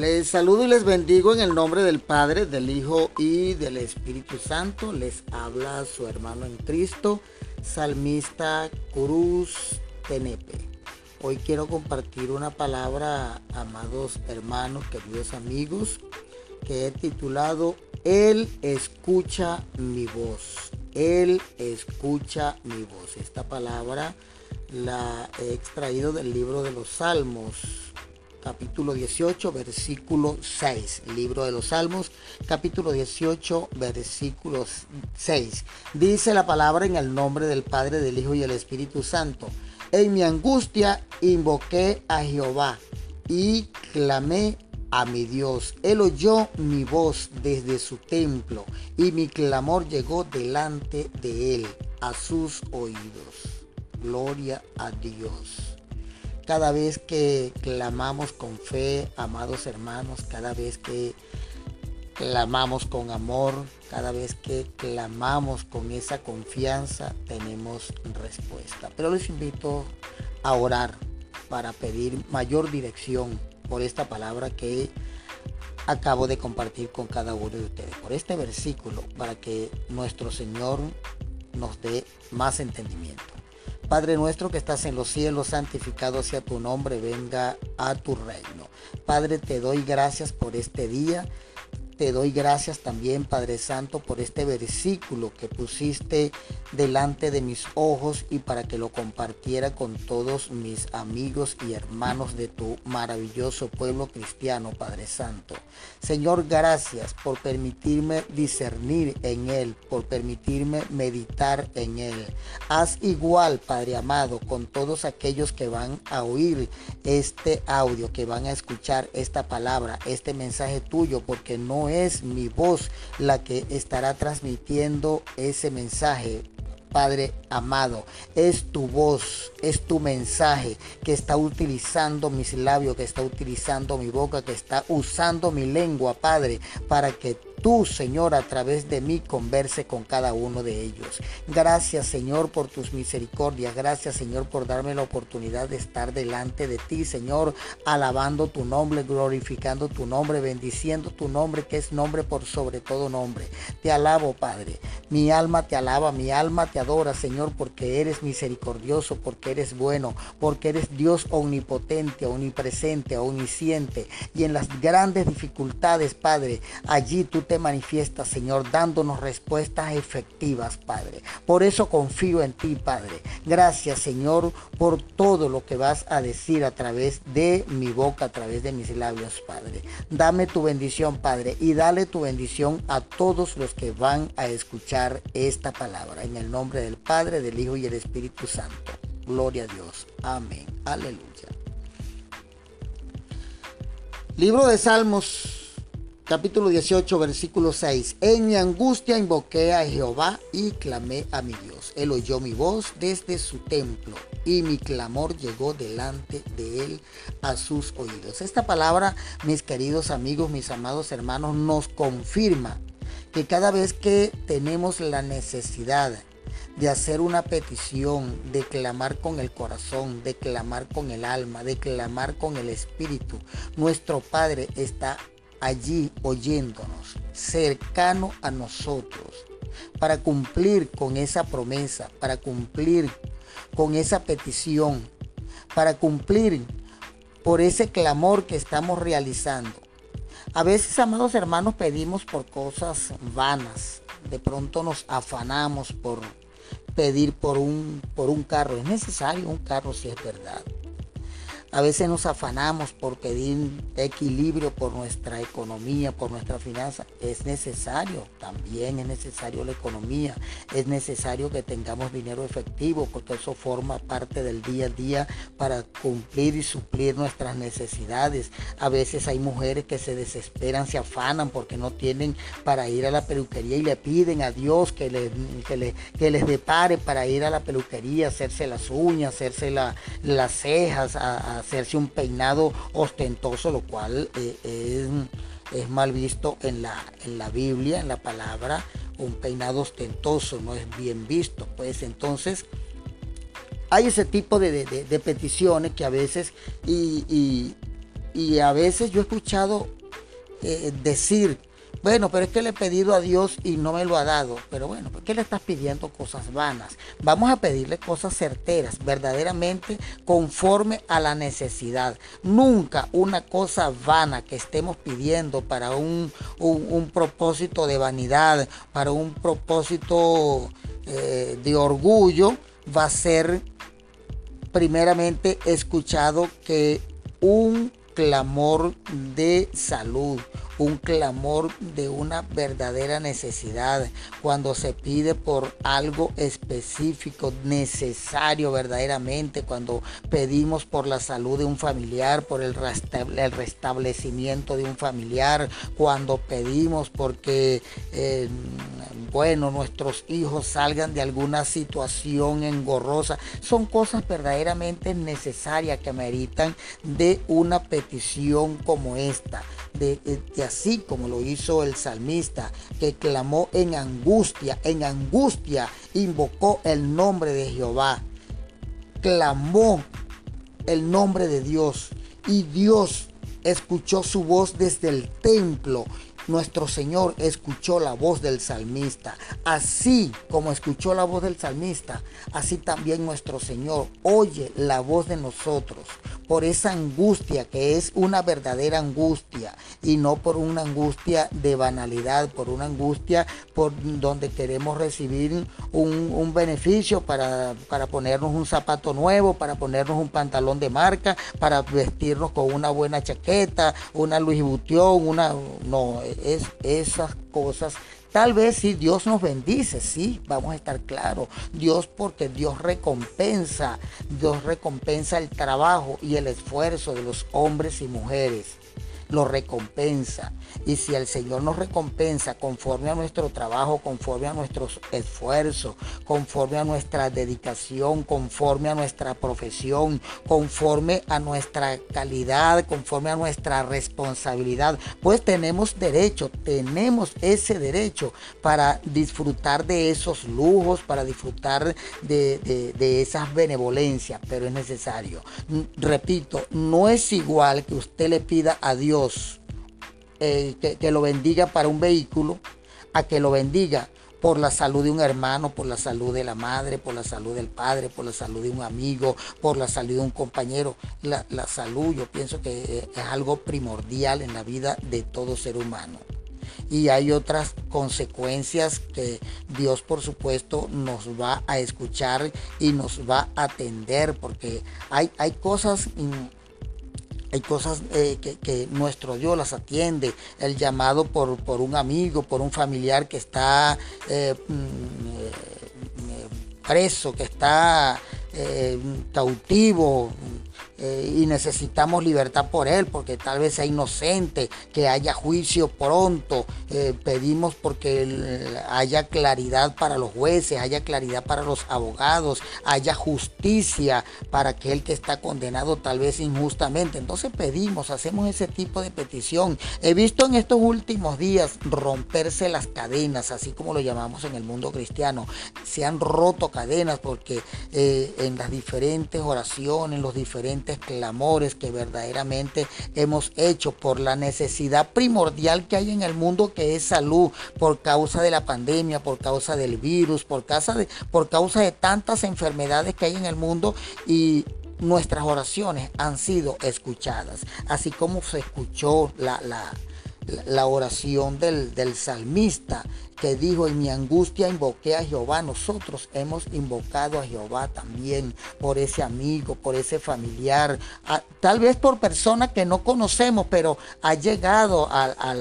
Les saludo y les bendigo en el nombre del Padre, del Hijo y del Espíritu Santo. Les habla su hermano en Cristo, salmista Cruz Tenepe. Hoy quiero compartir una palabra, amados hermanos, queridos amigos, que he titulado Él escucha mi voz. Él escucha mi voz. Esta palabra la he extraído del libro de los Salmos, capítulo 18, versículo 6. Libro de los Salmos, capítulo 18, versículo 6. Dice la palabra en el nombre del Padre, del Hijo y del Espíritu Santo. En mi angustia invoqué a Jehová y clamé a mi Dios. Él oyó mi voz desde su templo y mi clamor llegó delante de él, a sus oídos. Gloria a Dios. Cada vez que clamamos con fe, amados hermanos, cada vez que clamamos con amor, cada vez que clamamos con esa confianza, tenemos respuesta. Pero les invito a orar para pedir mayor dirección por esta palabra que acabo de compartir con cada uno de ustedes, por este versículo, para que nuestro Señor nos dé más entendimiento. Padre nuestro que estás en los cielos, santificado sea tu nombre, venga a tu reino. Padre, te doy gracias por este día. Te doy gracias también, Padre Santo, por este versículo que pusiste delante de mis ojos y para que lo compartiera con todos mis amigos y hermanos de tu maravilloso pueblo cristiano, Padre Santo. Señor, gracias por permitirme discernir en él, por permitirme meditar en él. Haz igual, Padre amado, con todos aquellos que van a oír este audio, que van a escuchar esta palabra, este mensaje tuyo, porque no es mi voz la que estará transmitiendo ese mensaje. Padre amado, es tu voz, es tu mensaje que está utilizando mis labios, que está utilizando mi boca, que está usando mi lengua, Padre, para que tú, Señor, a través de mí converse con cada uno de ellos. Gracias, Señor, por tus misericordias. Gracias, Señor, por darme la oportunidad de estar delante de ti, Señor, alabando tu nombre, glorificando tu nombre, bendiciendo tu nombre, que es nombre por sobre todo nombre. Te alabo, Padre. Mi alma te alaba, mi alma te adora, Señor, porque eres misericordioso, porque eres bueno, porque eres Dios omnipotente, omnipresente, omnisciente. Y en las grandes dificultades, Padre, allí tú te manifiesta, Señor, dándonos respuestas efectivas, Padre. Por eso confío en ti, Padre. Gracias, Señor, por todo lo que vas a decir a través de mi boca, a través de mis labios, Padre. Dame tu bendición, Padre, y dale tu bendición a todos los que van a escuchar esta palabra. En el nombre del Padre, del Hijo y del Espíritu Santo. Gloria a Dios. Amén. Aleluya. Libro de Salmos capítulo 18, versículo 6. En mi angustia invoqué a Jehová y clamé a mi Dios. Él oyó mi voz desde su templo y mi clamor llegó delante de él a sus oídos. Esta palabra, mis queridos amigos, mis amados hermanos, nos confirma que cada vez que tenemos la necesidad de hacer una petición, de clamar con el corazón, de clamar con el alma, de clamar con el espíritu, nuestro Padre está allí oyéndonos, cercano a nosotros, para cumplir con esa promesa, para cumplir con esa petición, para cumplir por ese clamor que estamos realizando. A veces, amados hermanos, pedimos por cosas vanas. De pronto nos afanamos por pedir por un, por un carro. Es necesario un carro si es verdad. A veces nos afanamos por pedir equilibrio por nuestra economía, por nuestra finanza. Es necesario, también es necesario la economía. Es necesario que tengamos dinero efectivo porque eso forma parte del día a día para cumplir y suplir nuestras necesidades. A veces hay mujeres que se desesperan, se afanan porque no tienen para ir a la peluquería y le piden a Dios que les, que les depare para ir a la peluquería, hacerse las uñas, hacerse las cejas, a hacerse un peinado ostentoso, lo cual eh, es, mal visto en la, en la Biblia, en la palabra, un peinado ostentoso no es bien visto. Pues entonces hay ese tipo de, peticiones que a veces y, y a veces yo he escuchado eh, decir, bueno, pero es que le he pedido a Dios y no me lo ha dado. Pero bueno, ¿por qué le estás pidiendo cosas vanas? Vamos a pedirle cosas certeras, verdaderamente conforme a la necesidad. Nunca una cosa vana que estemos pidiendo para un, propósito de vanidad, para un propósito eh, de orgullo, va a ser primeramente escuchado que un clamor de salud, un clamor de una verdadera necesidad, cuando se pide por algo específico, necesario verdaderamente, cuando pedimos por la salud de un familiar, por el, restablecimiento de un familiar, cuando pedimos porque, eh, bueno, nuestros hijos salgan de alguna situación engorrosa, son cosas verdaderamente necesarias que meritan de una petición como esta de, así como lo hizo el salmista, que clamó en angustia, en angustia invocó el nombre de Jehová, clamó el nombre de Dios y Dios escuchó su voz desde el templo nuestro Señor escuchó la voz del salmista. Así como escuchó la voz del salmista, así también nuestro Señor oye la voz de nosotros por esa angustia que es una verdadera angustia y no por una angustia de banalidad, por una angustia por donde queremos recibir un, beneficio para, para ponernos un zapato nuevo, para ponernos un pantalón de marca, para vestirnos con una buena chaqueta, una Louis Vuitton, una... No, es esas cosas. Tal vez si Dios nos bendice, sí, vamos a estar claros. Dios porque Dios recompensa, Dios recompensa el trabajo y el esfuerzo de los hombres y mujeres lo recompensa. Y si el Señor nos recompensa conforme a nuestro trabajo, conforme a nuestros esfuerzos, conforme a nuestra dedicación, conforme a nuestra profesión, conforme a nuestra calidad, conforme a nuestra responsabilidad, pues tenemos derecho, tenemos ese derecho para disfrutar de esos lujos, para disfrutar de, de esas benevolencias, pero es necesario. Repito, no es igual que usted le pida a Dios eh, que, lo bendiga para un vehículo, a que lo bendiga por la salud de un hermano, por la salud de la madre, por la salud del padre, por la salud de un amigo, por la salud de un compañero. La, la, salud yo pienso que eh, es algo primordial en la vida de todo ser humano. Y hay otras consecuencias que Dios por supuesto nos va a escuchar y nos va a atender porque hay, hay cosas... Hay cosas eh, que, nuestro Dios las atiende. El llamado por, un amigo, por un familiar que está eh, mm, eh, preso, que está cautivo, eh, y necesitamos libertad por él, porque tal vez sea inocente, que haya juicio pronto. Eh, pedimos porque haya claridad para los jueces, haya claridad para los abogados, haya justicia para aquel que está condenado tal vez injustamente. Entonces pedimos, hacemos ese tipo de petición. He visto en estos últimos días romperse las cadenas, así como lo llamamos en el mundo cristiano. Se han roto cadenas porque eh, en las diferentes oraciones, los diferentes clamores que verdaderamente hemos hecho por la necesidad primordial que hay en el mundo que es salud por causa de la pandemia, por causa del virus, por causa de, por causa de tantas enfermedades que hay en el mundo y nuestras oraciones han sido escuchadas, así como se escuchó la, la, la oración del, del salmista que dijo, en mi angustia invoqué a Jehová. Nosotros hemos invocado a Jehová también por ese amigo, por ese familiar, tal vez por personas que no conocemos, pero ha llegado a,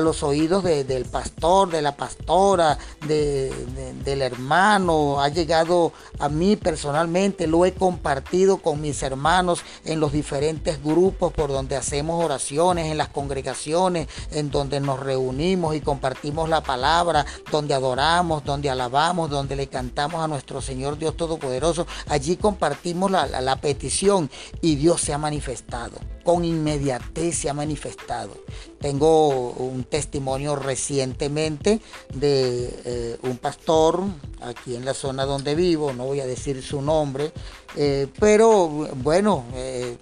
los oídos del pastor, de la pastora, del hermano, ha llegado a mí personalmente, lo he compartido con mis hermanos en los diferentes grupos por donde hacemos oraciones, en las congregaciones, en donde nos reunimos y compartimos la palabra donde adoramos, donde alabamos, donde le cantamos a nuestro Señor Dios Todopoderoso. Allí compartimos la, petición y Dios se ha manifestado. Con inmediatez se ha manifestado. Tengo un testimonio recientemente de eh, un pastor aquí en la zona donde vivo, no voy a decir su nombre, eh, pero bueno, eh,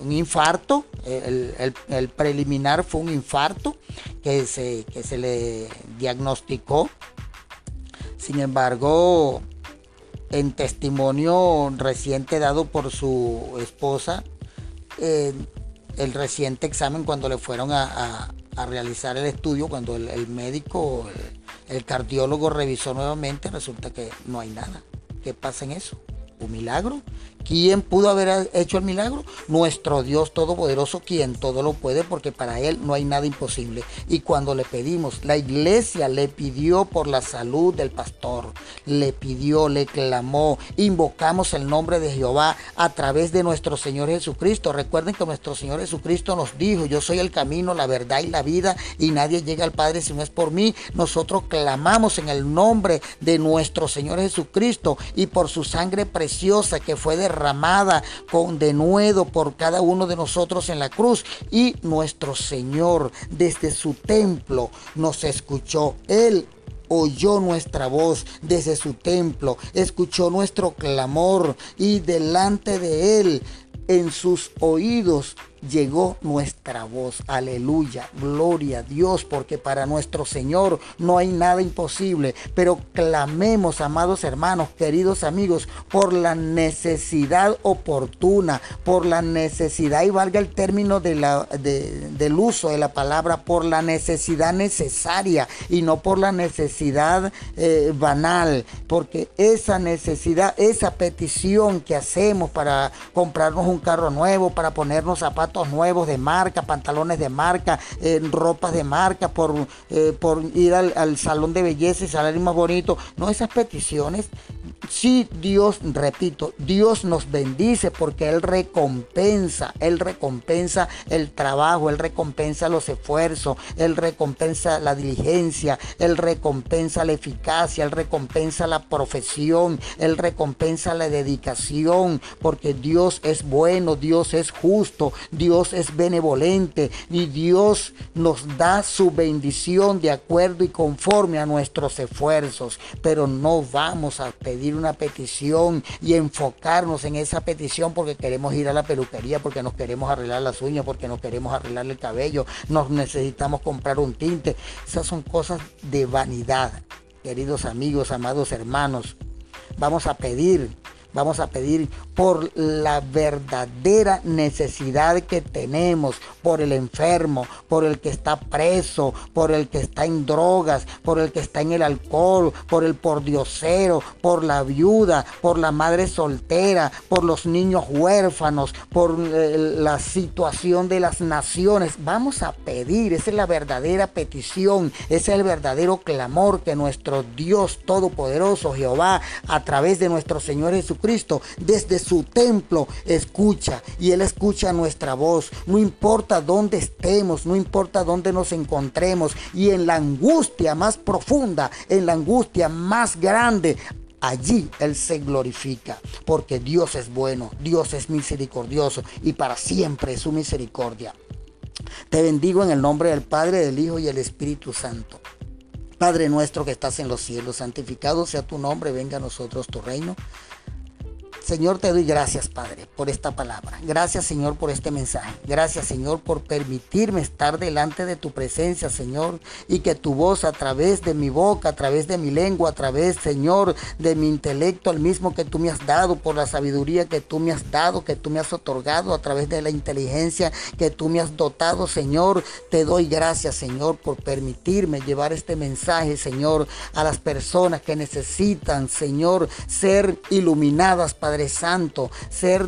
un infarto, El, preliminar fue un infarto que se, que se le diagnosticó. Sin embargo, en testimonio reciente dado por su esposa, eh, el reciente examen cuando le fueron a, realizar el estudio, cuando el, médico, el, cardiólogo revisó nuevamente, resulta que no hay nada. ¿Qué pasa en eso? ¿Un milagro? ¿Quién pudo haber hecho el milagro? Nuestro Dios Todopoderoso, quien todo lo puede, porque para Él no hay nada imposible. Y cuando le pedimos, la iglesia le pidió por la salud del pastor, le pidió, le clamó, invocamos el nombre de Jehová a través de nuestro Señor Jesucristo. Recuerden que nuestro Señor Jesucristo nos dijo, yo soy el camino, la verdad y la vida, y nadie llega al Padre si no es por mí. Nosotros clamamos en el nombre de nuestro Señor Jesucristo y por su sangre preciosa que fue derramada con denuedo por cada uno de nosotros en la cruz. Y nuestro Señor desde su templo nos escuchó. Él oyó nuestra voz desde su templo, escuchó nuestro clamor y delante de él en sus oídos llegó nuestra voz. Aleluya, gloria a Dios, porque para nuestro Señor no hay nada imposible. Pero clamemos, amados hermanos, queridos amigos, por la necesidad oportuna, por la necesidad, y valga el término de la, del uso de la palabra, por la necesidad necesaria y no por la necesidad eh, banal, porque esa necesidad, esa petición que hacemos para comprarnos un carro nuevo, para ponernos zapatos, nuevos de marca, pantalones de marca, eh, ropas de marca, por, eh, por ir al, salón de belleza y salir más bonito. No, esas peticiones Sí, Dios, repito, Dios nos bendice porque Él recompensa, Él recompensa el trabajo, Él recompensa los esfuerzos, Él recompensa la diligencia, Él recompensa la eficacia, Él recompensa la profesión, Él recompensa la dedicación, porque Dios es bueno, Dios es justo, Dios es benevolente y Dios nos da su bendición de acuerdo y conforme a nuestros esfuerzos, pero no vamos a pedir una petición y enfocarnos en esa petición porque queremos ir a la peluquería, porque nos queremos arreglar las uñas, porque nos queremos arreglar el cabello, nos necesitamos comprar un tinte. Esas son cosas de vanidad, queridos amigos, amados hermanos. Vamos a pedir Vamos a pedir por la verdadera necesidad que tenemos, por el enfermo, por el que está preso, por el que está en drogas, por el que está en el alcohol, por el pordiosero, por la viuda, por la madre soltera, por los niños huérfanos, por eh, la situación de las naciones. Vamos a pedir, esa es la verdadera petición, ese es el verdadero clamor que nuestro Dios Todopoderoso, Jehová, a través de nuestro Señor Jesucristo, Cristo desde su templo escucha y Él escucha nuestra voz. No importa dónde estemos, no importa dónde nos encontremos y en la angustia más profunda, en la angustia más grande, allí Él se glorifica, porque Dios es bueno, Dios es misericordioso y para siempre es su misericordia. Te bendigo en el nombre del Padre, del Hijo y el Espíritu Santo. Padre nuestro que estás en los cielos, santificado sea tu nombre, venga a nosotros tu reino. Señor, te doy gracias, Padre, por esta palabra. Gracias, Señor, por este mensaje. Gracias, Señor, por permitirme estar delante de tu presencia, Señor, y que tu voz a través de mi boca, a través de mi lengua, a través, Señor, de mi intelecto, al mismo que tú me has dado, por la sabiduría que tú me has dado, que tú me has otorgado, a través de la inteligencia que tú me has dotado, Señor, te doy gracias, Señor, por permitirme llevar este mensaje, Señor, a las personas que necesitan, Señor, ser iluminadas, Padre Padre Santo, ser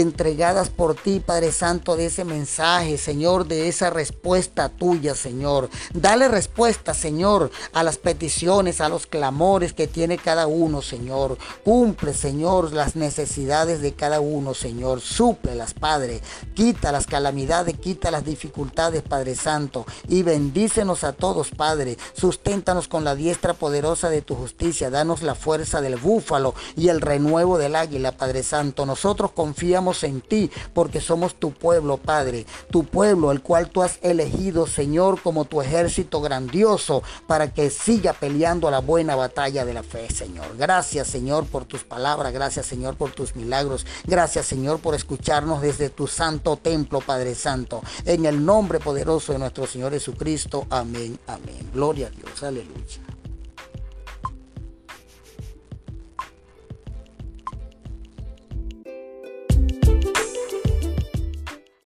entregadas por ti, Padre Santo, de ese mensaje, Señor, de esa respuesta tuya, Señor. Dale respuesta, Señor, a las peticiones, a los clamores que tiene cada uno, Señor. Cumple, Señor, las necesidades de cada uno, Señor. Súplelas, Padre. Quita las calamidades, quita las dificultades, Padre Santo. Y bendícenos a todos, Padre. Susténtanos con la diestra poderosa de tu justicia. Danos la fuerza del búfalo y el renuevo del águila Padre Santo. Nosotros confiamos en ti porque somos tu pueblo, Padre. Tu pueblo, el cual tú has elegido, Señor, como tu ejército grandioso para que siga peleando la buena batalla de la fe, Señor. Gracias, Señor, por tus palabras. Gracias, Señor, por tus milagros. Gracias, Señor, por escucharnos desde tu santo templo, Padre Santo. En el nombre poderoso de nuestro Señor Jesucristo. Amén. Amén. Gloria a Dios. Aleluya.